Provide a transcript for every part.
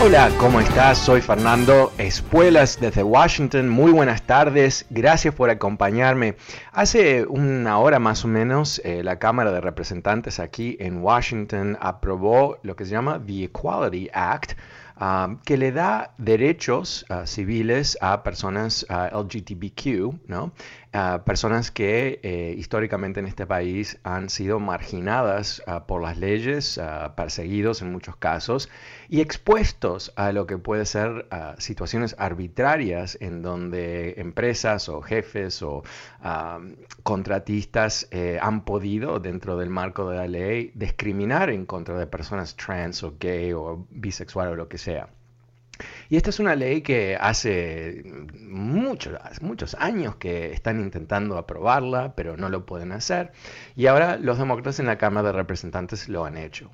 Hola, ¿cómo estás? Soy Fernando Espuelas desde Washington. Muy buenas tardes. Gracias por acompañarme. Hace una hora más o menos, eh, la Cámara de Representantes aquí en Washington aprobó lo que se llama The Equality Act, ah, que le da derechos ah, civiles a personas ah, LGTBQ, ¿no? personas que eh, históricamente en este país han sido marginadas por las leyes, perseguidos en muchos casos y expuestos a lo que puede ser situaciones arbitrarias en donde empresas o jefes o contratistas eh, han podido, dentro del marco de la ley, discriminar en contra de personas trans o gay o bisexual o lo que sea. Y esta es una ley que hace muchos, muchos años que están intentando aprobarla, pero no lo pueden hacer. Y ahora los demócratas en la Cámara de Representantes lo han hecho.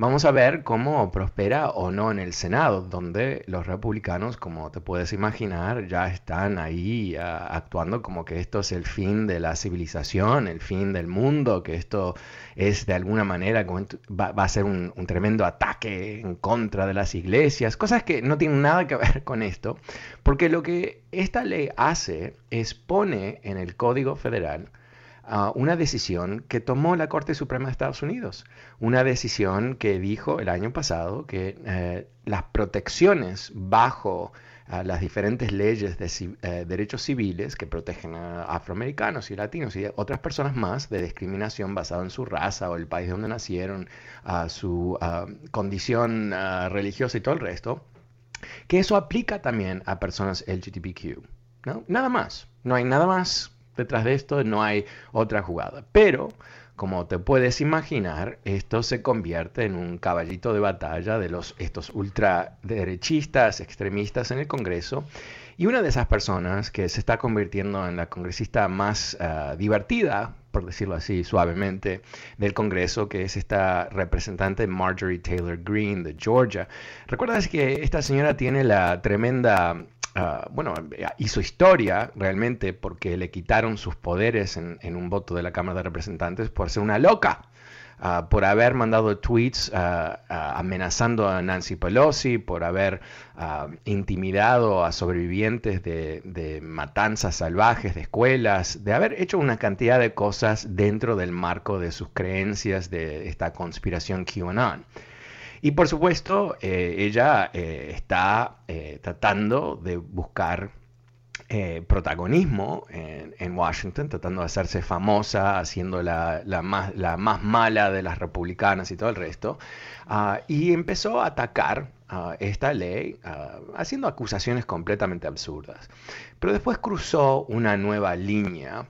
Vamos a ver cómo prospera o no en el Senado, donde los republicanos, como te puedes imaginar, ya están ahí ah, actuando como que esto es el fin de la civilización, el fin del mundo, que esto es de alguna manera, va, a ser un, un, tremendo ataque en contra de las iglesias, cosas que no tienen nada que ver con esto, porque lo que esta ley hace es pone en el Código Federal una decisión que tomó la Corte Suprema de Estados Unidos, una decisión que dijo el año pasado que eh, las protecciones bajo las diferentes leyes de eh, derechos civiles que protegen a afroamericanos y latinos y otras personas más de discriminación basada en su raza o el país donde nacieron, a su condición religiosa y todo el resto, que eso aplica también a personas LGBTQ. ¿no? Nada más, no hay nada más detrás de esto, no hay otra jugada. Pero, como te puedes imaginar, esto se convierte en un caballito de batalla de los, estos ultraderechistas, extremistas en el Congreso. Y una de esas personas que se está convirtiendo en la congresista más ah, divertida, por decirlo así suavemente, del Congreso, que es esta representante Marjorie Taylor Greene de Georgia. ¿Recuerdas que esta señora tiene la tremenda Ah, bueno, hizo historia realmente porque le quitaron sus poderes en, un voto de la Cámara de Representantes por ser una loca. Ah, por haber mandado tweets ah, amenazando a Nancy Pelosi, por haber intimidado a sobrevivientes de, de, matanzas salvajes de escuelas, de haber hecho una cantidad de cosas dentro del marco de sus creencias de esta conspiración QAnon. Y por supuesto, eh, ella eh, está eh, tratando de buscar protagonismo en, Washington, tratando de hacerse famosa, haciendo la, más, la, más, mala de las republicanas y todo el resto. Ah, y empezó a atacar ah, esta ley, ah, haciendo acusaciones completamente absurdas. Pero después cruzó una nueva línea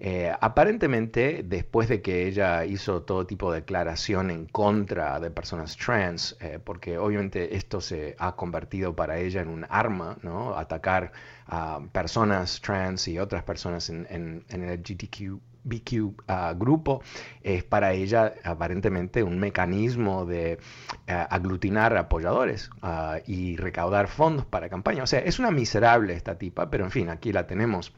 eh, aparentemente, después de que ella hizo todo tipo de declaración en contra de personas trans, eh, porque obviamente esto se ha convertido para ella en un arma, ¿no? Atacar a personas trans y otras personas en, el LGBTQ ah, grupo es para ella aparentemente un mecanismo de ah, aglutinar apoyadores ah, y recaudar fondos para campaña. O sea, es una miserable esta tipa, pero en fin, aquí la tenemos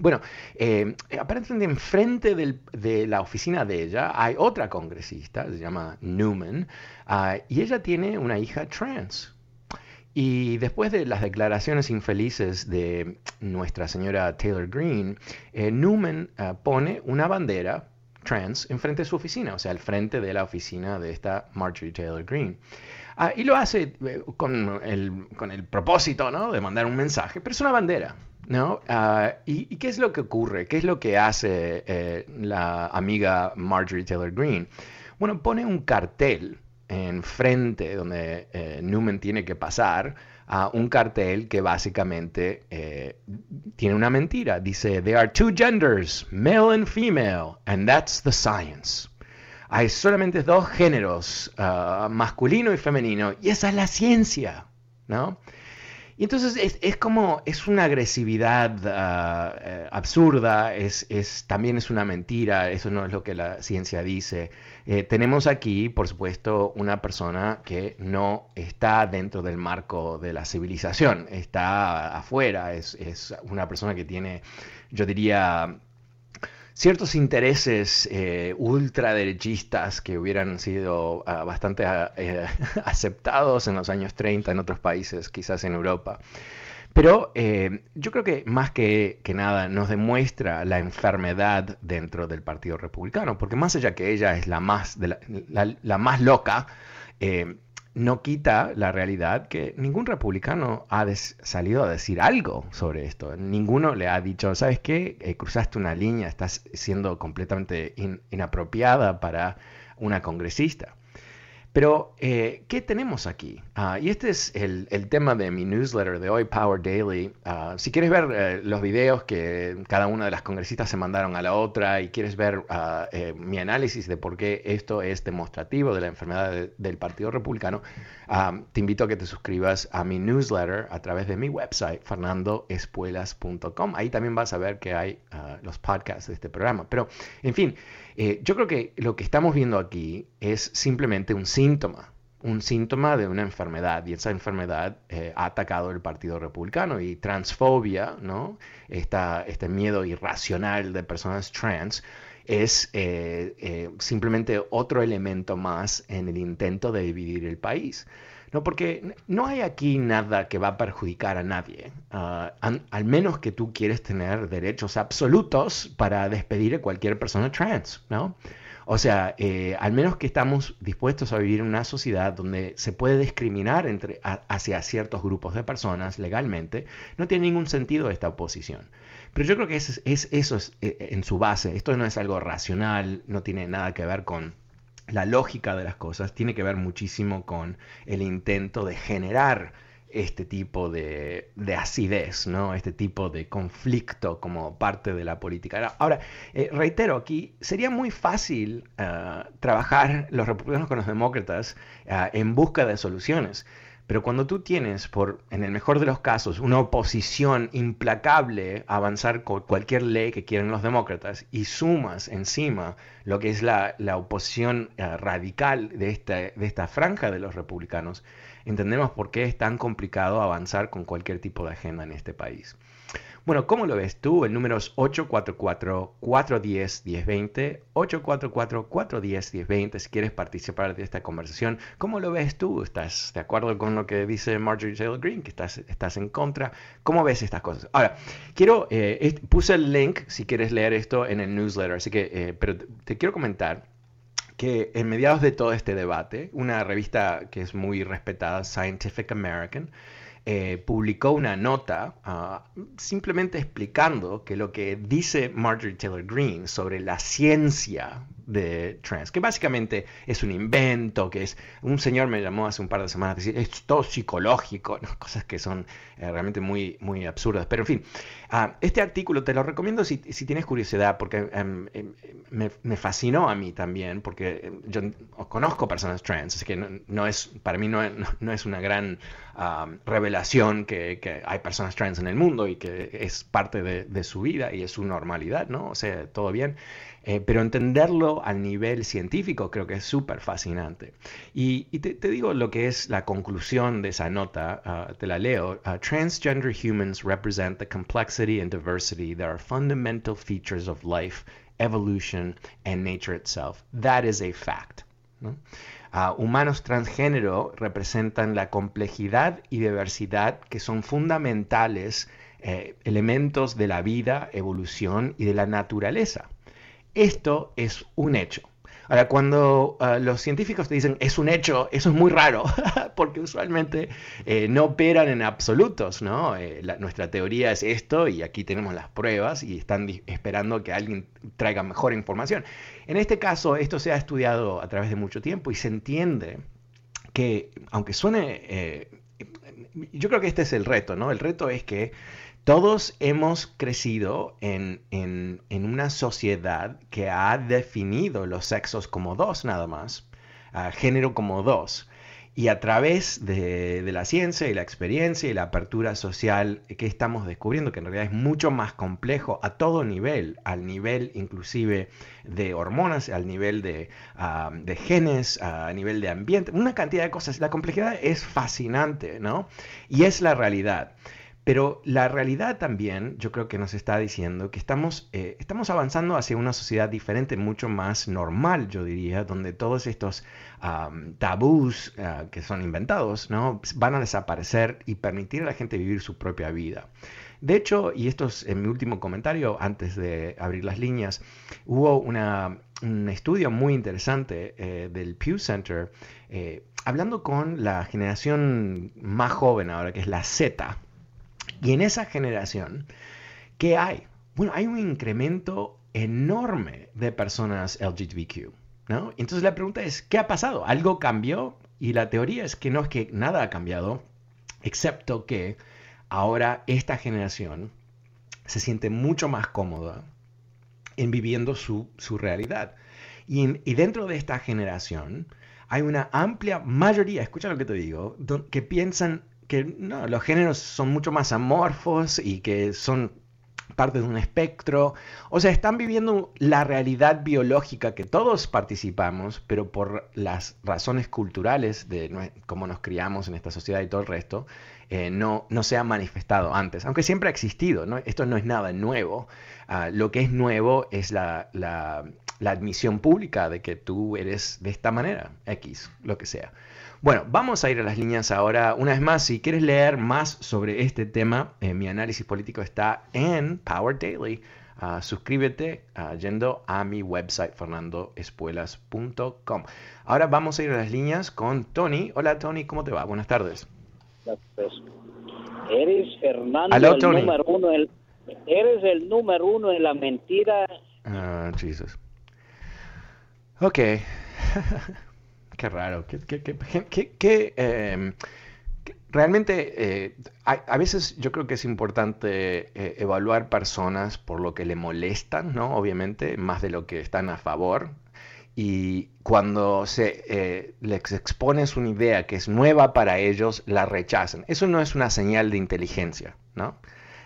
Bueno, eh, aparentemente enfrente de la oficina de ella hay otra congresista, se llama Newman, ah, y ella tiene una hija trans. Y después de las declaraciones infelices de nuestra señora Taylor Greene, eh, Newman ah, pone una bandera trans enfrente de su oficina, o sea, al frente de la oficina de esta Marjorie Taylor Greene. Ah, y lo hace eh, con el, con el propósito ¿no? de mandar un mensaje, pero es una bandera. ¿no? Ah, ¿y, qué es lo que ocurre? ¿Qué es lo que hace eh, la amiga Marjorie Taylor Greene? Bueno, pone un cartel enfrente donde eh, Newman tiene que pasar a un cartel que básicamente eh, tiene una mentira. Dice, there are two genders, male and female, and that's the science. Hay solamente dos géneros, ah, masculino y femenino, y esa es la ciencia, ¿no? Y entonces es, como, es una agresividad ah, eh, absurda, es, también es una mentira, eso no es lo que la ciencia dice. Eh, tenemos aquí, por supuesto, una persona que no está dentro del marco de la civilización, está afuera, es, es una persona que tiene, yo diría, ciertos intereses eh, ultraderechistas que hubieran sido ah, bastante ah, eh, aceptados en los años 30 en otros países, quizás en Europa. Pero eh, yo creo que más que, nada nos demuestra la enfermedad dentro del Partido Republicano, porque más allá que ella es la más, la, más loca, no quita la realidad que ningún republicano ha salido a decir algo sobre esto. Ninguno le ha dicho, ¿sabes qué? Eh, cruzaste una línea, estás siendo completamente inapropiada para una congresista. Pero, eh, ¿qué tenemos aquí? Ah, y este es el, tema de mi newsletter de hoy, Power Daily. Ah, si quieres ver eh, los videos que cada una de las congresistas se mandaron a la otra y quieres ver ah, eh, mi análisis de por qué esto es demostrativo de la enfermedad del Partido Republicano, te invito a que te suscribas a mi newsletter a través de mi website, fernandoespuelas.com. Ahí también vas a ver que hay los podcasts de este programa. Pero, en fin, eh, yo creo que lo que estamos viendo aquí es simplemente un síntoma, un síntoma de una enfermedad y esa enfermedad eh, ha atacado el Partido Republicano y transfobia, ¿no? este miedo irracional de personas trans es eh, simplemente otro elemento más en el intento de dividir el país. No, porque no hay aquí nada que va a perjudicar a nadie, ah, al menos que tú quieres tener derechos absolutos para despedir a cualquier persona trans, ¿no? O sea, eh, al menos que estamos dispuestos a vivir en una sociedad donde se puede discriminar entre, hacia ciertos grupos de personas legalmente, no tiene ningún sentido esta oposición. Pero yo creo que es, eso es eh, en su base. Esto no es algo racional, no tiene nada que ver con la lógica de las cosas tiene que ver muchísimo con el intento de generar este tipo de, acidez, ¿no? este tipo de conflicto como parte de la política. Ahora, eh, reitero, aquí sería muy fácil ah, trabajar los republicanos con los demócratas ah, en busca de soluciones. Pero cuando tú tienes, por, en el mejor de los casos, una oposición implacable a avanzar con cualquier ley que quieren los demócratas y sumas encima lo que es la, oposición eh, radical de esta, de esta franja de los republicanos, entendemos por qué es tan complicado avanzar con cualquier tipo de agenda en este país. Bueno, ¿cómo lo ves tú? El número es 844-410-1020, 844-410-1020 si quieres participar de esta conversación. ¿Cómo lo ves tú? ¿Estás de acuerdo con lo que dice Marjorie Taylor Greene? ¿Que estás, estás en contra? ¿Cómo ves estas cosas? Ahora, quiero, eh, puse el link si quieres leer esto en el newsletter, así que, eh, pero te quiero comentar que en mediados de todo este debate, una revista que es muy respetada, Scientific American, eh, publicó una nota ah, simplemente explicando que lo que dice Marjorie Taylor Greene sobre la ciencia de trans, que básicamente es un invento, que es, un señor me llamó hace un par de semanas, decir, es todo psicológico, cosas que son eh, realmente muy, muy absurdas. Pero en fin, ah, este artículo te lo recomiendo si, tienes curiosidad, porque em, em, me, fascinó a mí también, porque yo conozco personas trans, así que no, es, para mí no, no es una gran revelación que, hay personas trans en el mundo y que es parte de, su vida y es su normalidad, ¿no? O sea, todo bien. Eh, pero entenderlo al nivel científico creo que es súper fascinante. Y, te, digo lo que es la conclusión de esa nota, ah, te. Ah, Transgender humans represent the complexity and diversity that are fundamental features of life, evolution, and nature itself. That is a fact. humanos transgénero representan la complejidad y diversidad que son fundamentales eh, elementos de la vida, evolución y de la naturaleza. Esto es un hecho. Ahora, cuando ah, los científicos te dicen es un hecho, eso es muy raro, porque usualmente eh, no operan en absolutos, ¿no? Eh, nuestra teoría es esto y aquí tenemos las pruebas y están esperando que alguien traiga mejor información. En este caso, esto se ha estudiado a través de mucho tiempo y se entiende que, aunque suene... Eh, yo creo que este es el reto, ¿no? El reto es que todos hemos crecido en, una sociedad que ha definido los sexos como dos nada más, género como dos. Y a través de, la ciencia y la experiencia y la apertura social que estamos descubriendo, que en realidad es mucho más complejo a todo nivel, al nivel inclusive de hormonas, al nivel de, ah, de genes, a nivel de ambiente, una cantidad de cosas. La complejidad es fascinante, ¿no? Y es la realidad. Pero la realidad también, yo creo que nos está diciendo que estamos, eh, estamos avanzando hacia una sociedad diferente, mucho más normal, yo diría, donde todos estos tabús ah, que son inventados ¿no? van a desaparecer y permitir a la gente vivir su propia vida. De hecho, y esto es en mi último comentario antes de abrir las líneas, hubo un estudio muy interesante eh, del Pew Center eh, hablando con la generación más joven ahora, que es la Z, y en esa generación, ¿qué hay? Bueno, hay un incremento enorme de personas LGBTQ. ¿no? Entonces la pregunta es, ¿qué ha pasado? ¿Algo cambió? Y la teoría es que no es que nada ha cambiado, excepto que ahora esta generación se siente mucho más cómoda en viviendo su, realidad. Y, y, dentro de esta generación hay una amplia mayoría, escucha lo que te digo, que piensan que no, los géneros son mucho más amorfos y que son parte de un espectro. O sea, están viviendo la realidad biológica que todos participamos, pero por las razones culturales de cómo nos criamos en esta sociedad y todo el resto, eh, no, no se ha manifestado antes, aunque siempre ha existido. ¿no? Esto no es nada nuevo. Ah, lo que es nuevo es la, la, la admisión pública de que tú eres de esta manera, X, lo que sea. Bueno, vamos a ir a las líneas ahora. Una vez más, si quieres leer más sobre este tema, eh, mi análisis político está en Power Daily. Ah, suscríbete uh, yendo a mi website fernandoespuelas.com. Ahora vamos a ir a las líneas con Tony. Hola Tony, ¿cómo te va? Buenas tardes. Eres Fernando el número uno. eres el número uno en la mentira. Ah, Jesus. Ok. Qué raro. Em, realmente, eh, a, veces yo creo que es importante eh, evaluar personas por lo que le molestan, ¿no? Obviamente, más de lo que están a favor. Y cuando se eh, les expones una idea que es nueva para ellos, la rechazan. Eso no es una señal de inteligencia, ¿no?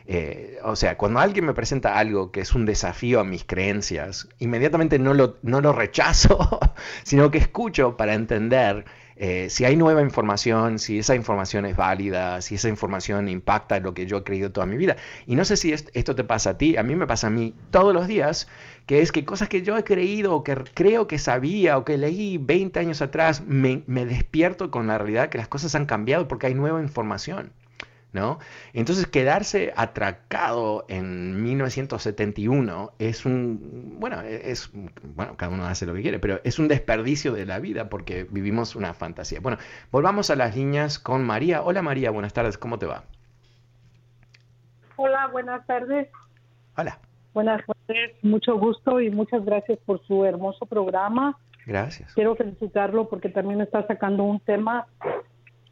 Eh, o sea, cuando alguien me presenta algo que es un desafío a mis creencias, inmediatamente no lo, no lo rechazo, sino que escucho para entender eh, si hay nueva información, si esa información es válida, si esa información impacta lo que yo he creído toda mi vida. Y no sé si esto te pasa a ti, a mí me pasa a mí todos los días, que es que cosas que yo he creído o que creo que sabía o que leí 20 años atrás, me despierto con la realidad que las cosas han cambiado porque hay nueva información. ¿No? Entonces quedarse atracado en 1971 es un, bueno, es, bueno, cada uno hace lo que quiere, pero es un desperdicio de la vida porque vivimos una fantasía. Bueno, volvamos a las líneas con María. Hola María, buenas tardes, ¿cómo te va? Hola, buenas tardes. Hola. Buenas tardes, mucho gusto y muchas gracias por su hermoso programa. Gracias. Quiero felicitarlo porque también está sacando un tema,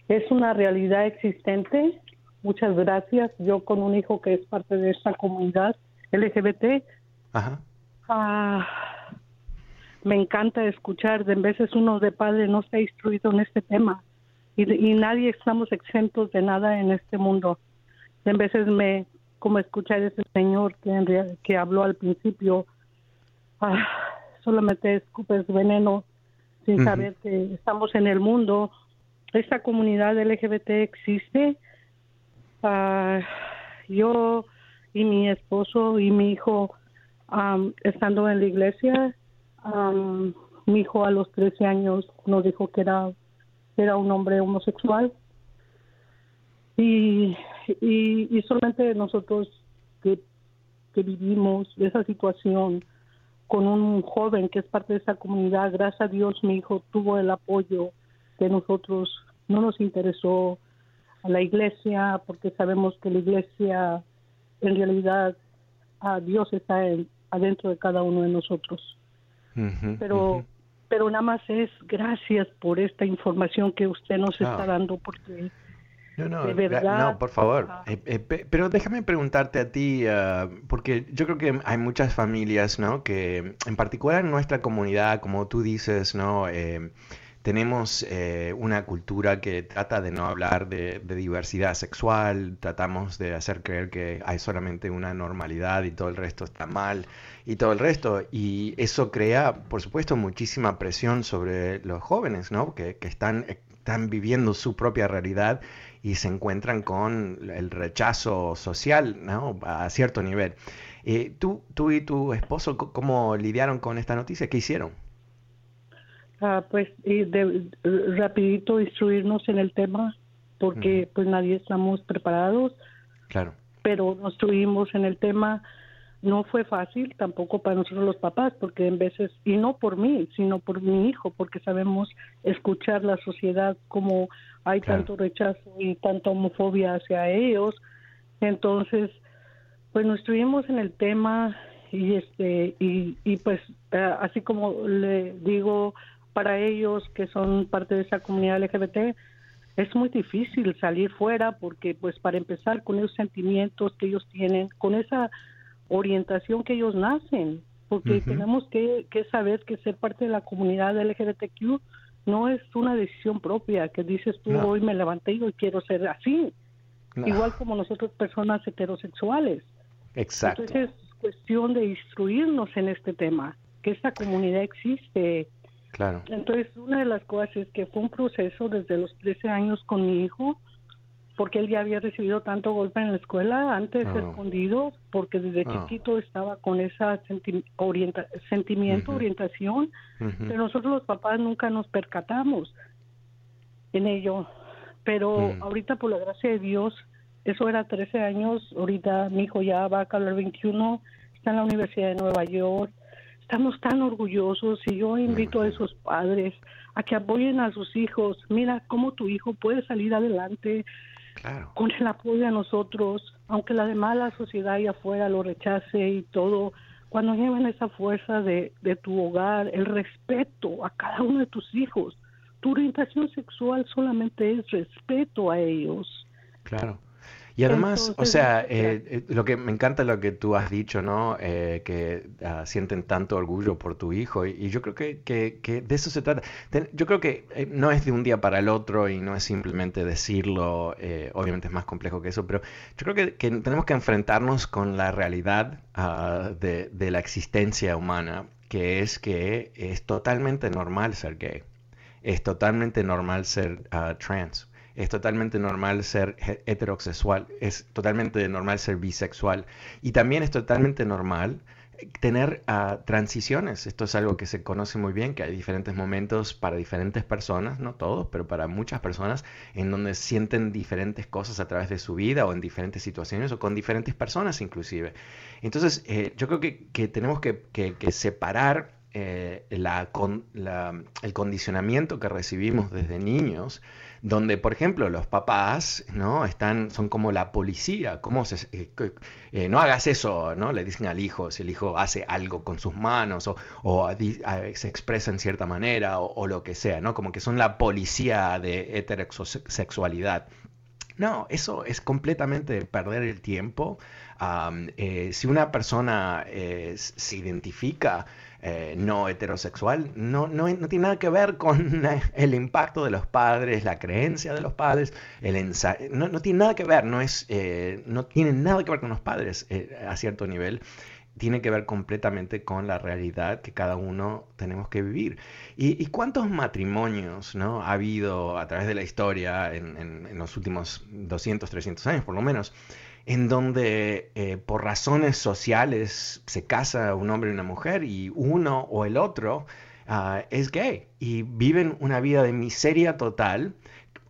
es una realidad existente Muchas gracias. Yo con un hijo que es parte de esta comunidad LGBT. Ajá. Ah, me encanta escuchar. De veces uno de padre no está instruido en este tema y, y nadie estamos exentos de nada en este mundo. De veces me, como escuchar a ese señor que, que habló al principio, ah, solamente escupes veneno sin saber que estamos en el mundo. Esta comunidad LGBT existe. Ah, yo y mi esposo y mi hijo estando en la iglesia, mi hijo a los 13 años nos dijo que era, era un hombre homosexual. Y, y, solamente nosotros que, que vivimos esa situación con un joven que es parte de esa comunidad, gracias a Dios mi hijo tuvo el apoyo de nosotros, no nos interesó a la iglesia porque sabemos que la iglesia en realidad a Dios está en, adentro de cada uno de nosotros. pero, pero nada más es gracias por esta información que usted nos está dando, porque no, no, de verdad, no, por favor. Eh, eh, pero déjame preguntarte a ti, ah, porque yo creo que hay muchas familias, ¿no? Que en particular en nuestra comunidad, como tú dices, ¿no? Eh, tenemos eh, una cultura que trata de no hablar de, diversidad sexual, tratamos de hacer creer que hay solamente una normalidad y todo el resto está mal y todo el resto. Y eso crea, por supuesto, muchísima presión sobre los jóvenes, ¿no? Que, están, están viviendo su propia realidad y se encuentran con el rechazo social, ¿no? A cierto nivel. Eh, ¿tú, ¿Tú y tu esposo cómo lidiaron con esta noticia? ¿Qué hicieron? Ah, pues y de, rapidito instruirnos en el tema porque pues nadie estamos preparados. Claro. Pero nos instruimos en el tema. No fue fácil tampoco para nosotros los papás porque en veces, y no por mí, sino por mi hijo, porque sabemos escuchar la sociedad como hay tanto rechazo y tanta homofobia hacia ellos. Entonces, pues nos instruimos en el tema y este y, y pues así como le digo para ellos que son parte de esa comunidad LGBT es muy difícil salir fuera porque pues para empezar con esos sentimientos que ellos tienen, con esa orientación que ellos nacen, porque tenemos que, saber que ser parte de la comunidad LGBTQ no es una decisión propia, que dices tú hoy me levanté y hoy quiero ser así, igual como nosotros personas heterosexuales. Exacto. Entonces es cuestión de instruirnos en este tema, que esta comunidad existe, Claro. Entonces, una de las cosas es que fue un proceso desde los 13 años con mi hijo, porque él ya había recibido tanto golpe en la escuela, antes oh. escondido, porque desde oh. chiquito estaba con esa sentimiento, orientación, pero nosotros los papás nunca nos percatamos en ello. Pero mm. ahorita, por la gracia de Dios, eso era 13 años, ahorita mi hijo ya va a acabar 21, está en la Universidad de Nueva York, estamos tan orgullosos y yo invito a esos padres a que apoyen a sus hijos. Mira cómo tu hijo puede salir adelante con el apoyo de nosotros, aunque la demás la sociedad allá afuera lo rechace y todo. Cuando lleven esa fuerza de, de tu hogar, el respeto a cada uno de tus hijos, tu orientación sexual solamente es respeto a ellos. Claro. Y además, o sea, eh, eh, lo que me encanta lo que tú has dicho, ¿no? Eh, que ah, sienten tanto orgullo por tu hijo y, yo creo que, que, de eso se trata. yo creo que no es de un día para el otro y no es simplemente decirlo, obviamente es más complejo que eso, pero yo creo que, tenemos que enfrentarnos con la realidad ah, de, de la existencia humana, que es que es totalmente normal ser gay, es totalmente normal ser ah, trans es totalmente normal ser heterosexual, es totalmente normal ser bisexual y también es totalmente normal tener ah, transiciones. Esto es algo que se conoce muy bien, que hay diferentes momentos para diferentes personas, no todos, pero para muchas personas, en donde sienten diferentes cosas a través de su vida o en diferentes situaciones o con diferentes personas inclusive. Entonces, eh, yo creo que, tenemos que, separar eh, la, el condicionamiento que recibimos desde niños donde, por ejemplo, los papás, ¿no? Están, son como la policía, ¿cómo eh, eh, no hagas eso, ¿no? Le dicen al hijo, si el hijo hace algo con sus manos o, se expresa en cierta manera o, lo que sea, ¿no? Como que son la policía de heterosexualidad. No, eso es completamente perder el tiempo. Eh, si una persona se identifica eh, no heterosexual, no, no, no, tiene nada que ver con el impacto de los padres, la creencia de los padres, el no, no, tiene nada que ver, no, es, no tiene nada que ver con los padres a cierto nivel tiene que ver completamente con la realidad que cada uno tenemos que vivir. ¿Y, cuántos matrimonios ¿no? ha habido a través de la historia en, los últimos 200, 300 años por lo menos, en donde eh, por razones sociales se casa un hombre y una mujer y uno o el otro ah, es gay y viven una vida de miseria total?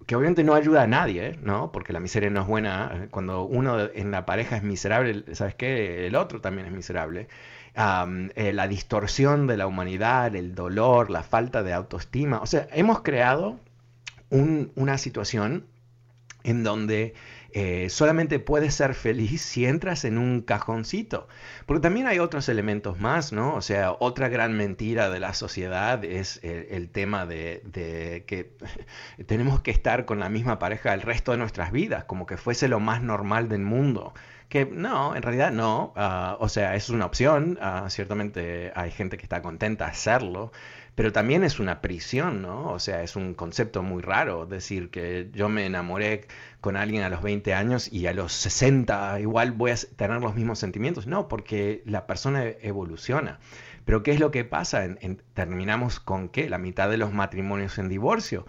que obviamente no ayuda a nadie, ¿no? Porque la miseria no es buena. Cuando uno en la pareja es miserable, ¿sabes qué? El otro también es miserable. Eh, la distorsión de la humanidad, el dolor, la falta de autoestima. O sea, hemos creado una situación en donde eh, solamente puedes ser feliz si entras en un cajoncito. Porque también hay otros elementos más, ¿no? O sea, otra gran mentira de la sociedad es el, tema de, que tenemos que estar con la misma pareja el resto de nuestras vidas, como que fuese lo más normal del mundo que no, en realidad no. Ah, o sea, es una opción. Ah, ciertamente hay gente que está contenta de hacerlo pero también es una prisión, ¿no? O sea, es un concepto muy raro decir que yo me enamoré con alguien a los 20 años y a los 60 igual voy a tener los mismos sentimientos. No, porque la persona evoluciona. Pero ¿qué es lo que pasa? terminamos con qué? La mitad de los matrimonios en divorcio.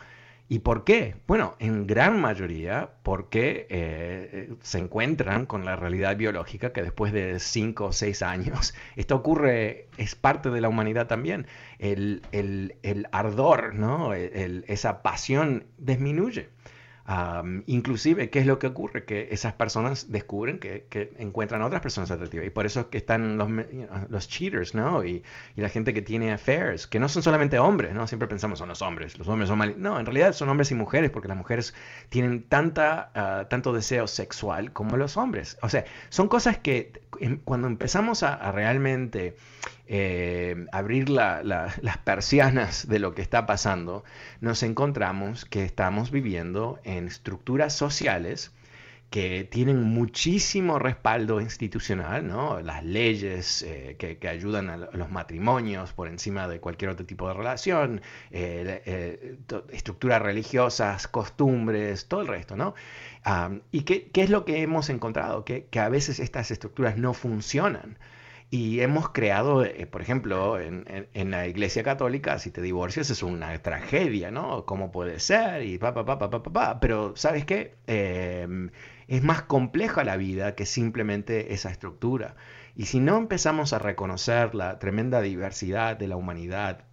¿Y por qué? Bueno, en gran mayoría porque eh, se encuentran con la realidad biológica que después de cinco o seis años, esto ocurre, es parte de la humanidad también, el, ardor, ¿no? esa pasión disminuye inclusive, ¿qué es lo que ocurre? Que esas personas descubren que, encuentran otras personas atractivas. Y por eso es que están los, los cheaters, ¿no? Y, la gente que tiene affairs, que no son solamente hombres, ¿no? Siempre pensamos son los hombres, los hombres son mal... No, en realidad son hombres y mujeres, porque las mujeres tienen tanta, ah, tanto deseo sexual como los hombres. O sea, son cosas que cuando empezamos a realmente eh, abrir las persianas de lo que está pasando, nos encontramos que estamos viviendo en estructuras sociales que tienen muchísimo respaldo institucional, ¿no? las leyes eh, que, ayudan a los matrimonios por encima de cualquier otro tipo de relación, eh, estructuras religiosas, costumbres, todo el resto. ¿no? ¿Y qué, es lo que hemos encontrado? Que, que a veces estas estructuras no funcionan. Y hemos creado, eh, por ejemplo, en, la Iglesia Católica, si te divorcias es una tragedia, ¿no? ¿Cómo puede ser? Y pa, pa, pa, pa, pa, pa, Pero, ¿sabes qué? Em, es más compleja la vida que simplemente esa estructura. Y si no empezamos a reconocer la tremenda diversidad de la humanidad,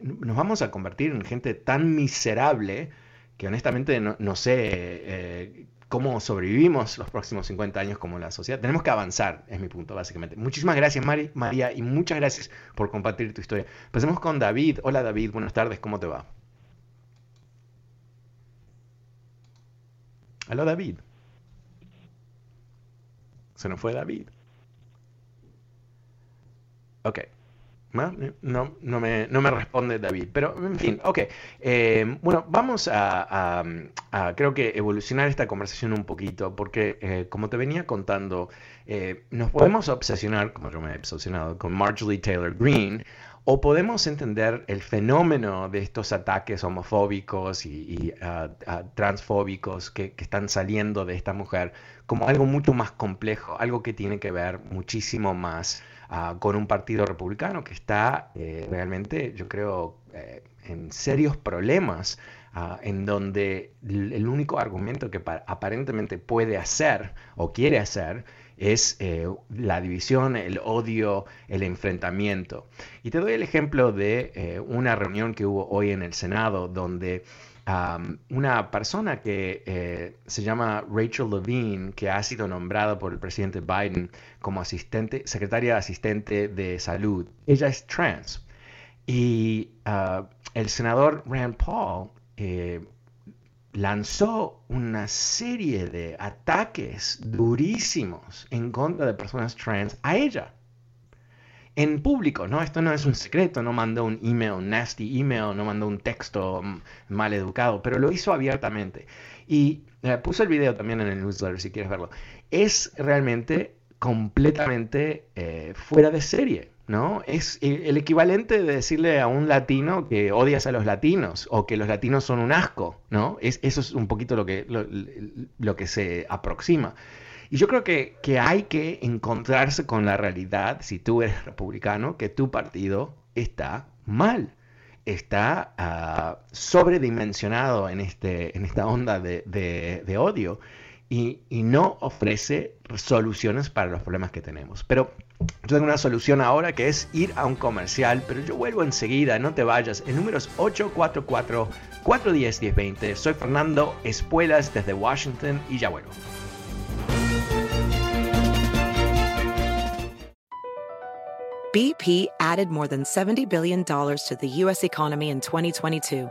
nos vamos a convertir en gente tan miserable que honestamente no, sé eh, cómo sobrevivimos los próximos 50 años como la sociedad. Tenemos que avanzar, es mi punto, básicamente. Muchísimas gracias, María, y muchas gracias por compartir tu historia. Empecemos con David. Hola, David, buenas tardes, ¿cómo te va? Hola, David. Se nos fue David. Ok. No, no, me, no me responde David, pero en fin, ok. Eh, bueno, vamos a, creo que evolucionar esta conversación un poquito, porque eh, como te venía contando, eh, nos podemos obsesionar, como yo me he obsesionado, con Marjorie Taylor Greene, o podemos entender el fenómeno de estos ataques homofóbicos y, transfóbicos que, están saliendo de esta mujer como algo mucho más complejo, algo que tiene que ver muchísimo más Ah, con un partido republicano que está eh, realmente, yo creo, eh, en serios problemas, ah, en donde el único argumento que aparentemente puede hacer o quiere hacer es eh, la división, el odio, el enfrentamiento. Y te doy el ejemplo de una reunión que hubo hoy en el Senado donde una persona que eh, se llama Rachel Levine, que ha sido nombrada por el presidente Biden como asistente, secretaria asistente de salud. Ella es trans. Y ah, el senador Rand Paul eh, lanzó una serie de ataques durísimos en contra de personas trans a ella. en público, ¿no? Esto no es un secreto, no mandó un email, nasty email, no mandó un texto mal educado, pero lo hizo abiertamente. Y eh, puso el video también en el newsletter si quieres verlo. Es realmente completamente eh, fuera de serie, ¿no? Es el equivalente de decirle a un latino que odias a los latinos o que los latinos son un asco, ¿no? Es, eso es un poquito lo que, lo, que se aproxima. Y yo creo que, que, hay que encontrarse con la realidad, si tú eres republicano, que tu partido está mal, está uh, sobredimensionado en, este, en esta onda de, de, odio y, y, no ofrece soluciones para los problemas que tenemos. Pero yo tengo una solución ahora que es ir a un comercial, pero yo vuelvo enseguida, no te vayas. El número es 844-410-1020. Soy Fernando Espuelas desde Washington y ya vuelvo. BP added more than $70 billion to the U.S. economy in 2022.